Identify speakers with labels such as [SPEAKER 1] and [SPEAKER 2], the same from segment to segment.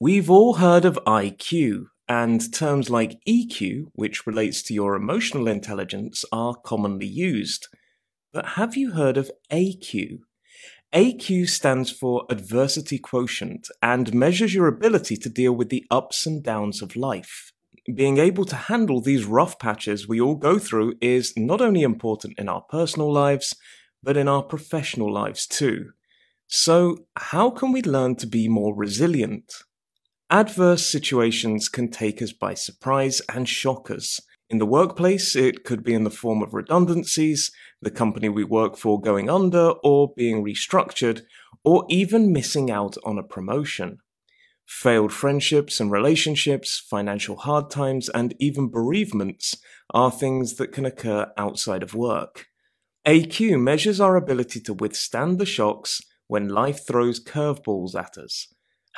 [SPEAKER 1] We've all heard of IQ, and terms like EQ, which relates to your emotional intelligence, are commonly used. But have you heard of AQ? AQ stands for Adversity Quotient and measures your ability to deal with the ups and downs of life. Being able to handle these rough patches we all go through is not only important in our personal lives, but in our professional lives too. So, how can we learn to be more resilient? Adverse situations can take us by surprise and shock us. In the workplace, it could be in the form of redundancies, the company we work for going under or being restructured, or even missing out on a promotion. Failed friendships and relationships, financial hard times, and even bereavements are things that can occur outside of work. AQ measures our ability to withstand the shocks when life throws curveballs at us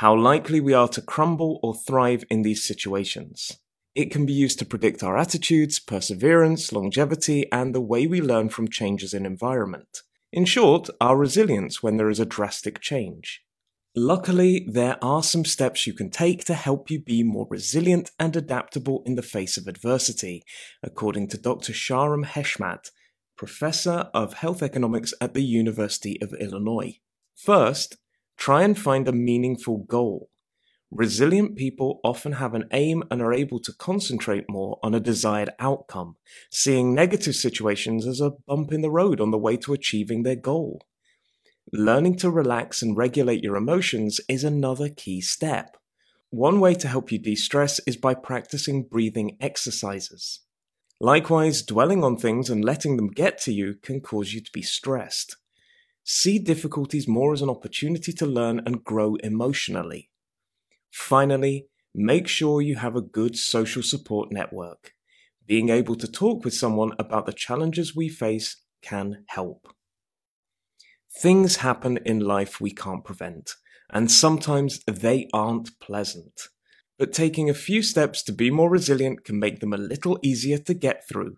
[SPEAKER 1] how likely we are to crumble or thrive in these situations. It can be used to predict our attitudes, perseverance, longevity, and the way we learn from changes in environment. In short, our resilience when there is a drastic change. Luckily, there are some steps you can take to help you be more resilient and adaptable in the face of adversity, according to Dr. Shahram Heshmat, Professor of Health Economics at the University of Illinois. First, Try and find a meaningful goal. Resilient people often have an aim and are able to concentrate more on a desired outcome, seeing negative situations as a bump in the road on the way to achieving their goal. Learning to relax and regulate your emotions is another key step. One way to help you de stress is by practicing breathing exercises. Likewise, dwelling on things and letting them get to you can cause you to be stressed. See difficulties more as an opportunity to learn and grow emotionally. Finally, make sure you have a good social support network. Being able to talk with someone about the challenges we face can help. Things happen in life we can't prevent, and sometimes they aren't pleasant. But taking a few steps to be more resilient can make them a little easier to get through.